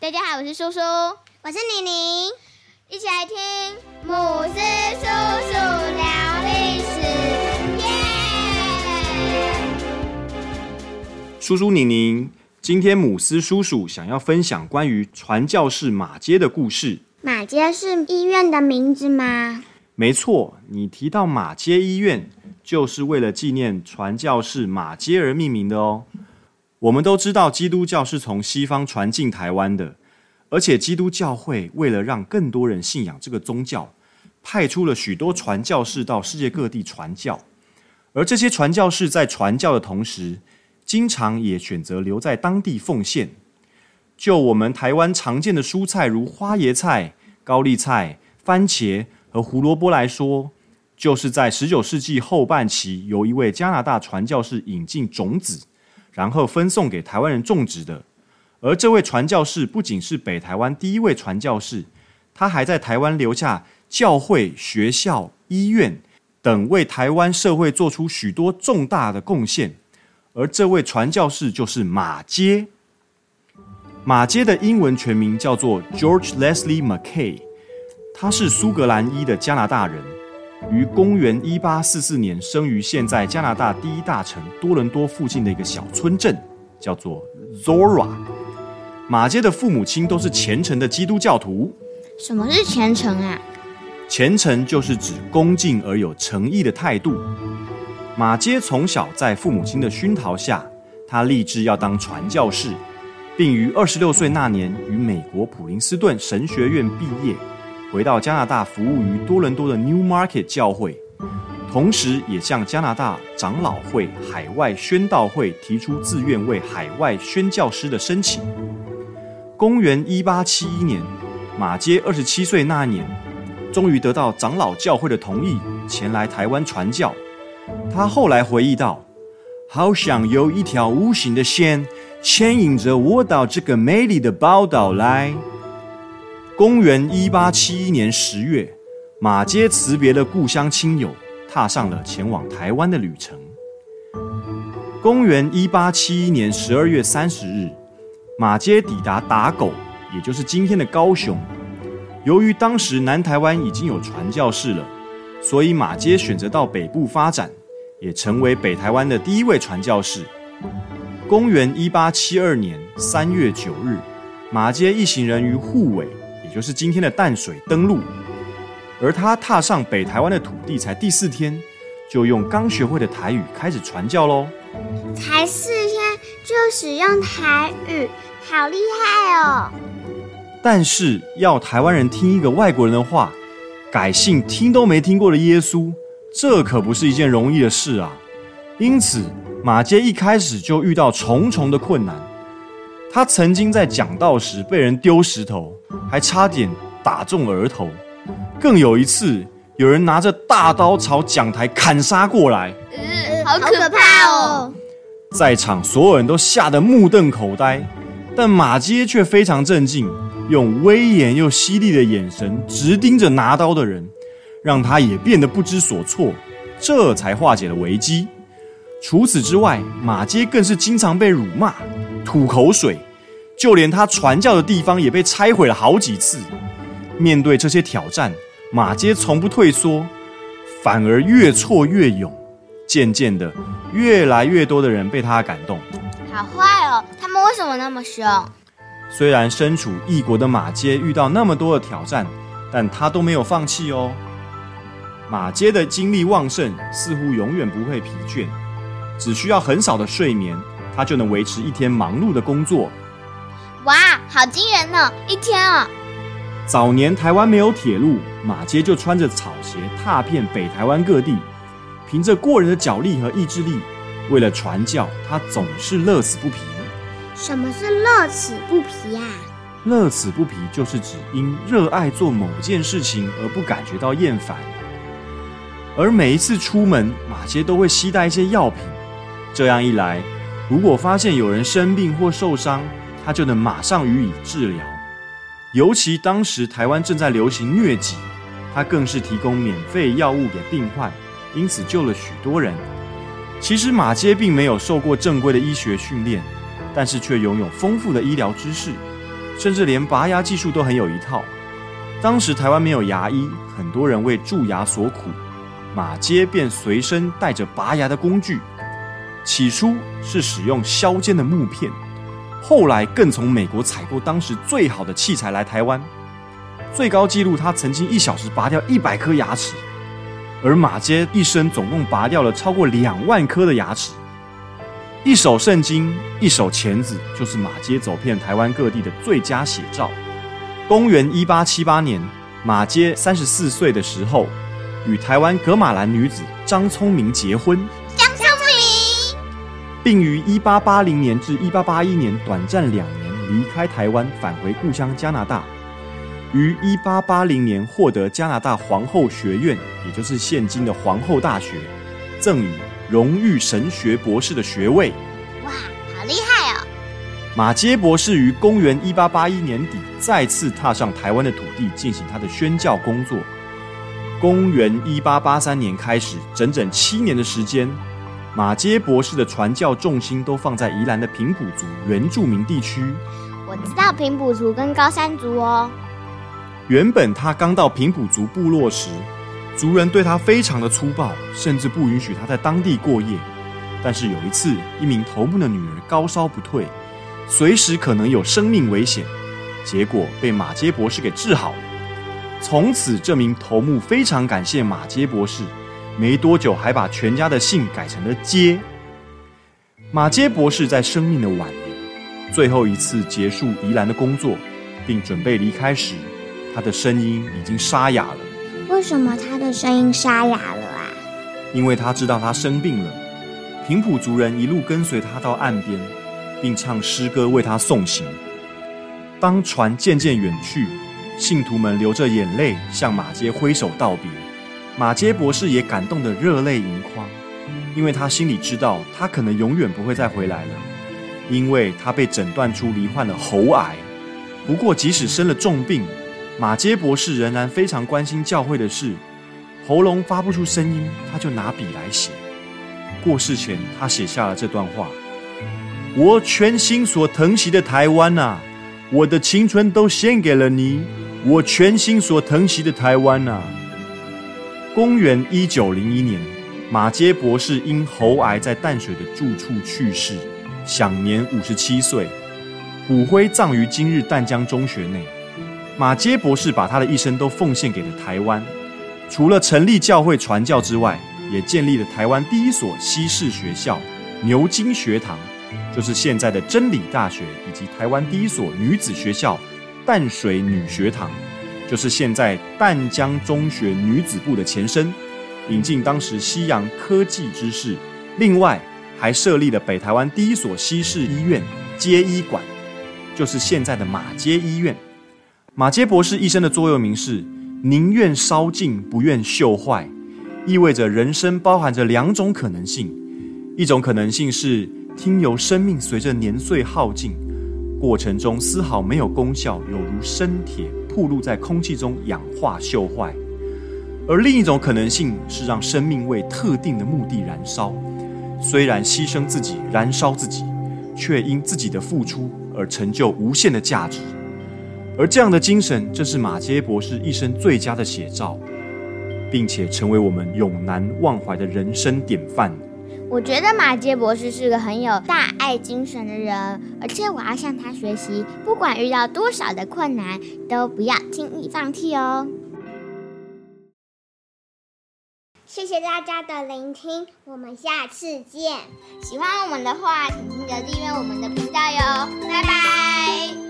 大家好，我是叔叔，我是妮妮，一起来听姆斯叔叔聊历史，耶！叔叔宁宁，今天姆斯叔叔想要分享关于传教士马街的故事。马街是医院的名字吗？没错，你提到马街医院，就是为了纪念传教士马街而命名的哦。我们都知道，基督教是从西方传进台湾的，而且基督教会为了让更多人信仰这个宗教，派出了许多传教士到世界各地传教。而这些传教士在传教的同时，经常也选择留在当地奉献。就我们台湾常见的蔬菜，如花椰菜、高丽菜、番茄和胡萝卜来说，就是在十九世纪后半期，由一位加拿大传教士引进种子。然后分送给台湾人种植的，而这位传教士不仅是北台湾第一位传教士，他还在台湾留下教会、学校、医院等，为台湾社会做出许多重大的贡献。而这位传教士就是马街。马街的英文全名叫做 George Leslie Mackay，他是苏格兰裔的加拿大人。于公元一八四四年生于现在加拿大第一大城多伦多附近的一个小村镇，叫做 Zora。马街的父母亲都是虔诚的基督教徒。什么是虔诚啊？虔诚就是指恭敬而有诚意的态度。马街从小在父母亲的熏陶下，他立志要当传教士，并于二十六岁那年于美国普林斯顿神学院毕业。回到加拿大服务于多伦多的 New Market 教会，同时也向加拿大长老会海外宣道会提出自愿为海外宣教师的申请。公元一八七一年，马街二十七岁那年，终于得到长老教会的同意，前来台湾传教。他后来回忆道：“好想有一条无形的线牵引着我到这个美丽的宝岛来。”公元一八七一年十月，马街辞别了故乡亲友，踏上了前往台湾的旅程。公元一八七一年十二月三十日，马街抵达打狗，也就是今天的高雄。由于当时南台湾已经有传教士了，所以马街选择到北部发展，也成为北台湾的第一位传教士。公元一八七二年三月九日，马街一行人于护尾。也就是今天的淡水登陆，而他踏上北台湾的土地才第四天，就用刚学会的台语开始传教喽。才四天就使用台语，好厉害哦！但是要台湾人听一个外国人的话，改信听都没听过的耶稣，这可不是一件容易的事啊。因此，马街一开始就遇到重重的困难。他曾经在讲道时被人丢石头。还差点打中额头，更有一次，有人拿着大刀朝讲台砍杀过来，好可怕哦！在场所有人都吓得目瞪口呆，但马街却非常镇静，用威严又犀利的眼神直盯着拿刀的人，让他也变得不知所措，这才化解了危机。除此之外，马街更是经常被辱骂、吐口水。就连他传教的地方也被拆毁了好几次。面对这些挑战，马街从不退缩，反而越挫越勇。渐渐的，越来越多的人被他感动。好坏哦，他们为什么那么凶？虽然身处异国的马街遇到那么多的挑战，但他都没有放弃哦。马街的精力旺盛，似乎永远不会疲倦。只需要很少的睡眠，他就能维持一天忙碌的工作。哇，好惊人呢！一天哦！早年台湾没有铁路，马街就穿着草鞋踏遍北台湾各地，凭着过人的脚力和意志力，为了传教，他总是乐此不疲。什么是乐此不疲呀？乐此不疲就是指因热爱做某件事情而不感觉到厌烦。而每一次出门，马街都会携带一些药品，这样一来，如果发现有人生病或受伤，他就能马上予以治疗，尤其当时台湾正在流行疟疾，他更是提供免费药物给病患，因此救了许多人。其实马街并没有受过正规的医学训练，但是却拥有丰富的医疗知识，甚至连拔牙技术都很有一套。当时台湾没有牙医，很多人为蛀牙所苦，马街便随身带着拔牙的工具。起初是使用削尖的木片，后来更从美国采购当时最好的器材来台湾。最高纪录，他曾经一小时拔掉一百颗牙齿，而马街一生总共拔掉了超过两万颗的牙齿。一手圣经，一手钳子，就是马街走遍台湾各地的最佳写照。公元一八七八年，马街三十四岁的时候，与台湾格马兰女子张聪明结婚。并于一八八零年至一八八一年短暂两年离开台湾，返回故乡加拿大。于一八八零年获得加拿大皇后学院，也就是现今的皇后大学，赠予荣誉神学博士的学位。哇，好厉害哦！马杰博士于公元一八八一年底再次踏上台湾的土地，进行他的宣教工作。公元一八八三年开始，整整七年的时间，马街博士的传教重心都放在宜兰的平埔族原住民地区。我知道平埔族跟高山族哦。原本他刚到平埔族部落时，族人对他非常的粗暴，甚至不允许他在当地过夜。但是有一次，一名头目的女儿高烧不退，随时可能有生命危险，结果被马街博士给治好了。从此，这名头目非常感谢马街博士，没多久还把全家的姓改成了街。马街博士在生命的晚年，最后一次结束宜兰的工作，并准备离开时。他的声音已经沙哑了。为什么他的声音沙哑了啊？因为他知道他生病了。平埔族人一路跟随他到岸边，并唱诗歌为他送行。当船渐渐远去，信徒们流着眼泪向马街挥手道别。马杰博士也感动得热泪盈眶，因为他心里知道他可能永远不会再回来了，因为他被诊断出罹患了喉癌。不过，即使生了重病，马杰博士仍然非常关心教会的事，喉咙发不出声音，他就拿笔来写。过世前，他写下了这段话：“我全心所疼惜的台湾呐，我的青春都献给了你。我全心所疼惜的台湾呐。”公元一九零一年，马街博士因喉癌在淡水的住处去世，享年五十七岁，骨灰葬于今日淡江中学内。马街博士把他的一生都奉献给了台湾，除了成立教会传教之外，也建立了台湾第一所西式学校牛津学堂，就是现在的真理大学，以及台湾第一所女子学校淡水女学堂，就是现在淡江中学女子部的前身，引进当时西洋科技知识。另外，还设立了北台湾第一所西式医院街医馆，就是现在的马街医院。马街博士一生的座右铭是“宁愿烧尽，不愿锈坏”，意味着人生包含着两种可能性：一种可能性是听由生命随着年岁耗尽，过程中丝毫没有功效，有如生铁暴露在空气中氧化锈坏；而另一种可能性是让生命为特定的目的燃烧，虽然牺牲自己燃烧自己，却因自己的付出而成就无限的价值。而这样的精神，正是马杰博士一生最佳的写照，并且成为我们永难忘怀的人生典范。我觉得马街博士是个很有大爱精神的人，而且我要向他学习，不管遇到多少的困难，都不要轻易放弃哦。谢谢大家的聆听，我们下次见。喜欢我们的话，请记得订阅我们的频道哟，拜拜。